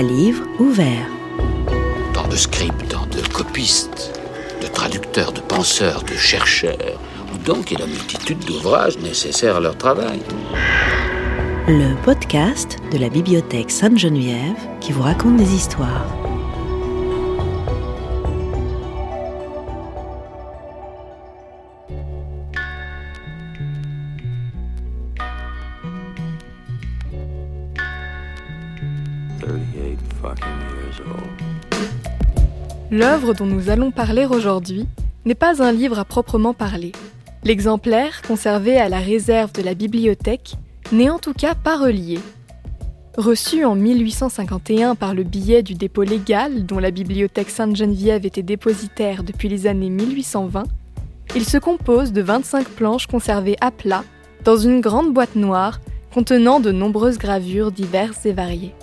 à livre ouvert. Tant de scripts, de copistes, de traducteurs, de penseurs, de chercheurs, ou donc il y a la multitude d'ouvrages nécessaires à leur travail. Le podcast de la bibliothèque Sainte-Geneviève qui vous raconte des histoires. L'œuvre dont nous allons parler aujourd'hui n'est pas un livre à proprement parler. L'exemplaire, conservé à la réserve de la bibliothèque, n'est en tout cas pas relié. Reçu en 1851 par le billet du dépôt légal dont la bibliothèque Sainte-Geneviève était dépositaire depuis les années 1820, il se compose de 25 planches conservées à plat dans une grande boîte noire contenant de nombreuses gravures diverses et variées.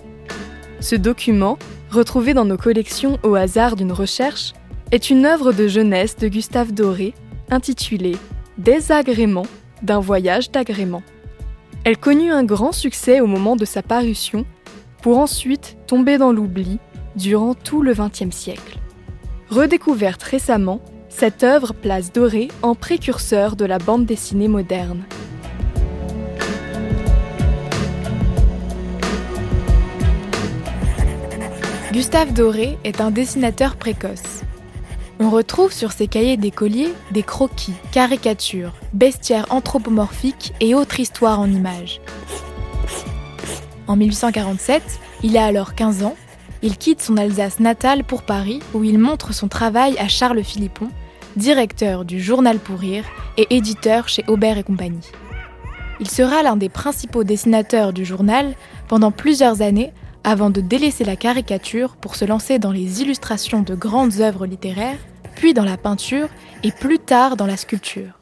Ce document, retrouvé dans nos collections au hasard d'une recherche, est une œuvre de jeunesse de Gustave Doré intitulée Désagrément d'un voyage d'agrément. Elle connut un grand succès au moment de sa parution, pour ensuite tomber dans l'oubli durant tout le XXe siècle. Redécouverte récemment, cette œuvre place Doré en précurseur de la bande dessinée moderne. Gustave Doré est un dessinateur précoce. On retrouve sur ses cahiers d'écoliers des croquis, caricatures, bestiaires anthropomorphiques et autres histoires en images. En 1847, il a alors 15 ans, il quitte son Alsace natale pour Paris où il montre son travail à Charles Philippon, directeur du Journal pour rire et éditeur chez Aubert et compagnie. Il sera l'un des principaux dessinateurs du journal pendant plusieurs années avant de délaisser la caricature pour se lancer dans les illustrations de grandes œuvres littéraires, puis dans la peinture et plus tard dans la sculpture.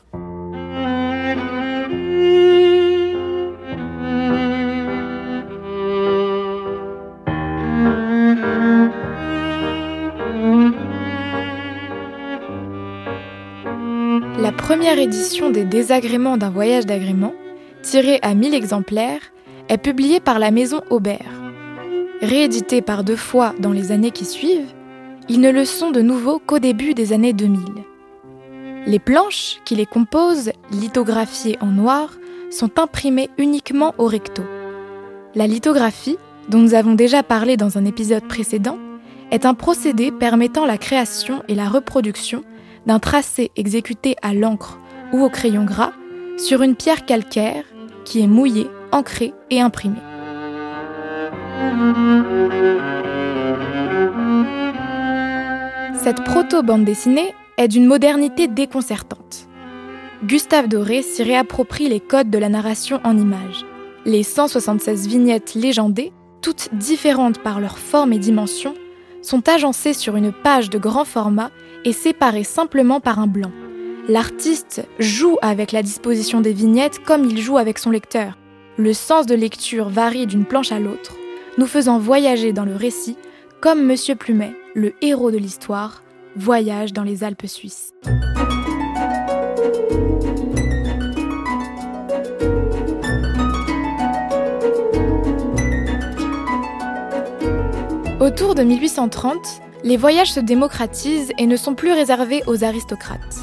La première édition des Désagréments d'un voyage d'agrément, tirée à 1000 exemplaires, est publiée par la maison Aubert. Réédités par deux fois dans les années qui suivent, ils ne le sont de nouveau qu'au début des années 2000. Les planches qui les composent, lithographiées en noir, sont imprimées uniquement au recto. La lithographie, dont nous avons déjà parlé dans un épisode précédent, est un procédé permettant la création et la reproduction d'un tracé exécuté à l'encre ou au crayon gras sur une pierre calcaire qui est mouillée, ancrée et imprimée. Cette proto-bande dessinée est d'une modernité déconcertante. Gustave Doré s'y réapproprie les codes de la narration en images. Les 176 vignettes légendées, toutes différentes par leur forme et dimension, sont agencées sur une page de grand format et séparées simplement par un blanc. L'artiste joue avec la disposition des vignettes comme il joue avec son lecteur. Le sens de lecture varie d'une planche à l'autre, nous faisant voyager dans le récit comme Monsieur Plumet, le héros de l'histoire, voyage dans les Alpes suisses. Autour de 1830, les voyages se démocratisent et ne sont plus réservés aux aristocrates.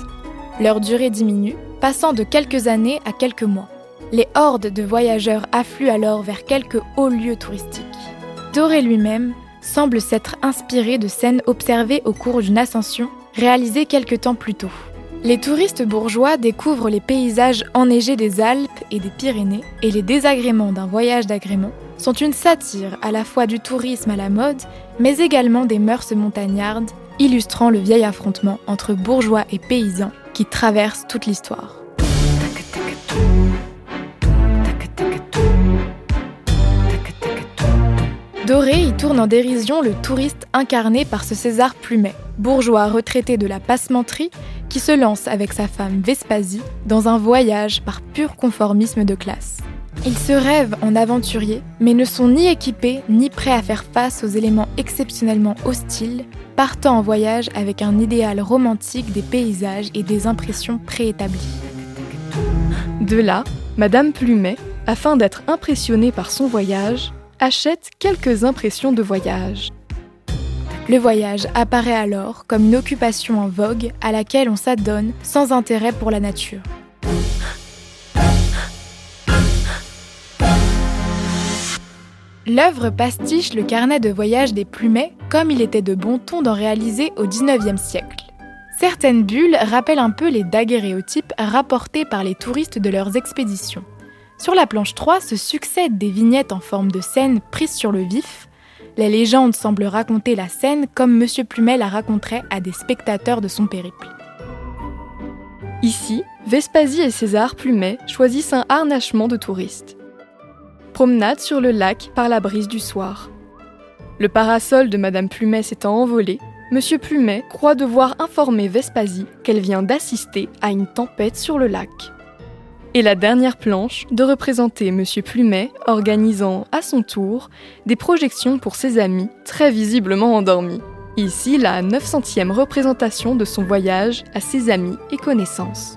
Leur durée diminue, passant de quelques années à quelques mois. Les hordes de voyageurs affluent alors vers quelques hauts lieux touristiques. Doré lui-même semble s'être inspiré de scènes observées au cours d'une ascension réalisée quelque temps plus tôt. Les touristes bourgeois découvrent les paysages enneigés des Alpes et des Pyrénées et les désagréments d'un voyage d'agrément sont une satire à la fois du tourisme à la mode, mais également des mœurs montagnardes, illustrant le vieil affrontement entre bourgeois et paysans qui traverse toute l'histoire. Doré y tourne en dérision le touriste incarné par ce César Plumet, bourgeois retraité de la passementerie qui se lance avec sa femme Vespasie dans un voyage par pur conformisme de classe. Ils se rêvent en aventuriers, mais ne sont ni équipés ni prêts à faire face aux éléments exceptionnellement hostiles, partant en voyage avec un idéal romantique des paysages et des impressions préétablies. De là, Madame Plumet, afin d'être impressionnée par son voyage, achète quelques impressions de voyage. Le voyage apparaît alors comme une occupation en vogue à laquelle on s'adonne sans intérêt pour la nature. L'œuvre pastiche le carnet de voyage des Plumet comme il était de bon ton d'en réaliser au XIXe siècle. Certaines bulles rappellent un peu les daguerréotypes rapportés par les touristes de leurs expéditions. Sur la planche 3 se succèdent des vignettes en forme de scène prises sur le vif, les légendes semblent raconter la scène comme M. Plumet la raconterait à des spectateurs de son périple. Ici, Vespasy et César Plumet choisissent un harnachement de touristes. Promenade sur le lac par la brise du soir. Le parasol de Madame Plumet s'étant envolé, Monsieur Plumet croit devoir informer Vespasy qu'elle vient d'assister à une tempête sur le lac et la dernière planche de représenter M. Plumet organisant à son tour des projections pour ses amis très visiblement endormis. Ici la 900e représentation de son voyage à ses amis et connaissances.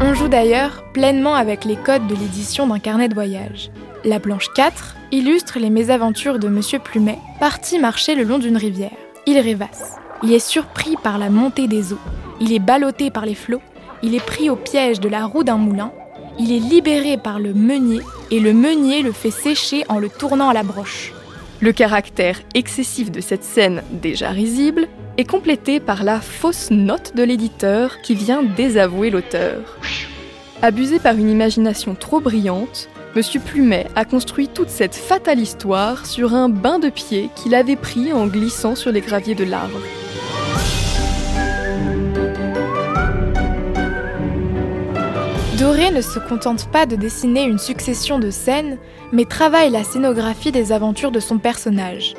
On joue d'ailleurs pleinement avec les codes de l'édition d'un carnet de voyage. La planche 4 illustre les mésaventures de M. Plumet, parti marcher le long d'une rivière. Il rêvasse. Il est surpris par la montée des eaux. Il est ballotté par les flots. Il est pris au piège de la roue d'un moulin. Il est libéré par le meunier et le meunier le fait sécher en le tournant à la broche. Le caractère excessif de cette scène, déjà risible, est complété par la fausse note de l'éditeur qui vient désavouer l'auteur. Abusé par une imagination trop brillante, Monsieur Plumet a construit toute cette fatale histoire sur un bain de pied qu'il avait pris en glissant sur les graviers de l'arbre. Doré ne se contente pas de dessiner une succession de scènes, mais travaille la scénographie des aventures de son personnage.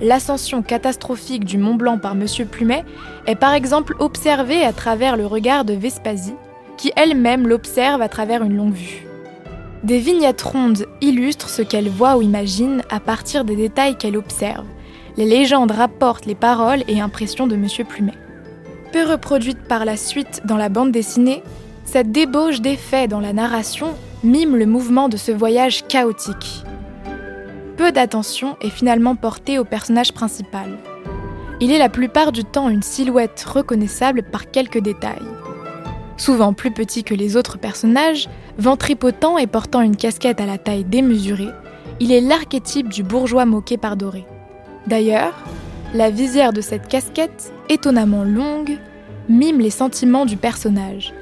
L'ascension catastrophique du Mont Blanc par Monsieur Plumet est par exemple observée à travers le regard de Vespasy, qui elle-même l'observe à travers une longue vue. Des vignettes rondes illustrent ce qu'elle voit ou imagine à partir des détails qu'elle observe. Les légendes rapportent les paroles et impressions de M. Plumet. Peu reproduite par la suite dans la bande dessinée, cette débauche d'effets dans la narration mime le mouvement de ce voyage chaotique. Peu d'attention est finalement portée au personnage principal. Il est la plupart du temps une silhouette reconnaissable par quelques détails. Souvent plus petit que les autres personnages, ventripotent et portant une casquette à la taille démesurée, il est l'archétype du bourgeois moqué par Doré. D'ailleurs, la visière de cette casquette, étonnamment longue, mime les sentiments du personnage.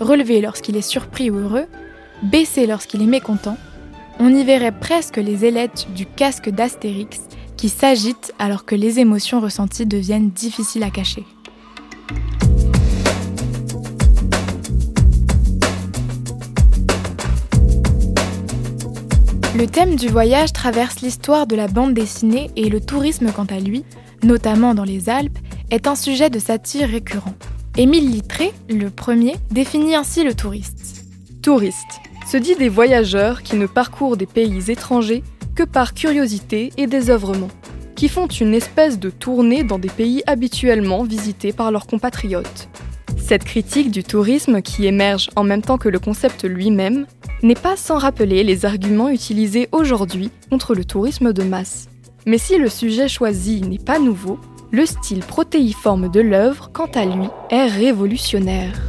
Relevé lorsqu'il est surpris ou heureux, baissé lorsqu'il est mécontent, on y verrait presque les ailettes du casque d'Astérix qui s'agitent alors que les émotions ressenties deviennent difficiles à cacher. Le thème du voyage traverse l'histoire de la bande dessinée et le tourisme quant à lui, notamment dans les Alpes, est un sujet de satire récurrent. Émile Littré, le premier, définit ainsi le touriste. Touriste se dit des voyageurs qui ne parcourent des pays étrangers que par curiosité et désœuvrement, qui font une espèce de tournée dans des pays habituellement visités par leurs compatriotes. Cette critique du tourisme qui émerge en même temps que le concept lui-même n'est pas sans rappeler les arguments utilisés aujourd'hui contre le tourisme de masse. Mais si le sujet choisi n'est pas nouveau, le style protéiforme de l'œuvre, quant à lui, est révolutionnaire.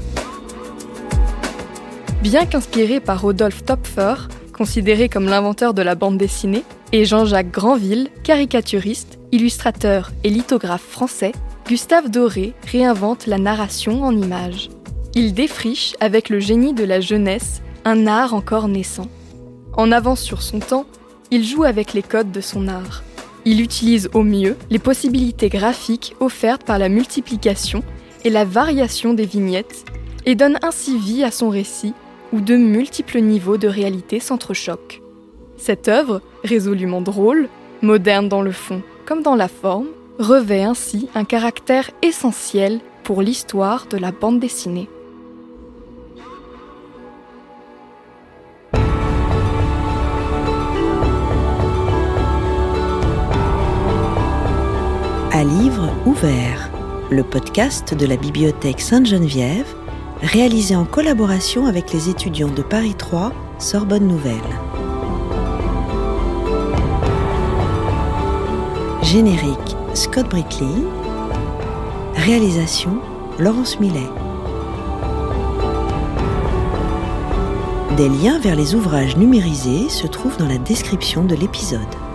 Bien qu'inspiré par Rodolphe Topfer, considéré comme l'inventeur de la bande dessinée, et Jean-Jacques Granville, caricaturiste, illustrateur et lithographe français, Gustave Doré réinvente la narration en images. Il défriche, avec le génie de la jeunesse, un art encore naissant. En avance sur son temps, il joue avec les codes de son art. Il utilise au mieux les possibilités graphiques offertes par la multiplication et la variation des vignettes et donne ainsi vie à son récit où de multiples niveaux de réalité s'entrechoquent. Cette œuvre, résolument drôle, moderne dans le fond comme dans la forme, revêt ainsi un caractère essentiel pour l'histoire de la bande dessinée. À livre ouvert, le podcast de la Bibliothèque Sainte-Geneviève, réalisé en collaboration avec les étudiants de Paris 3, Sorbonne Nouvelle. Générique Scott Brickley. Réalisation Laurence Millet. Des liens vers les ouvrages numérisés se trouvent dans la description de l'épisode.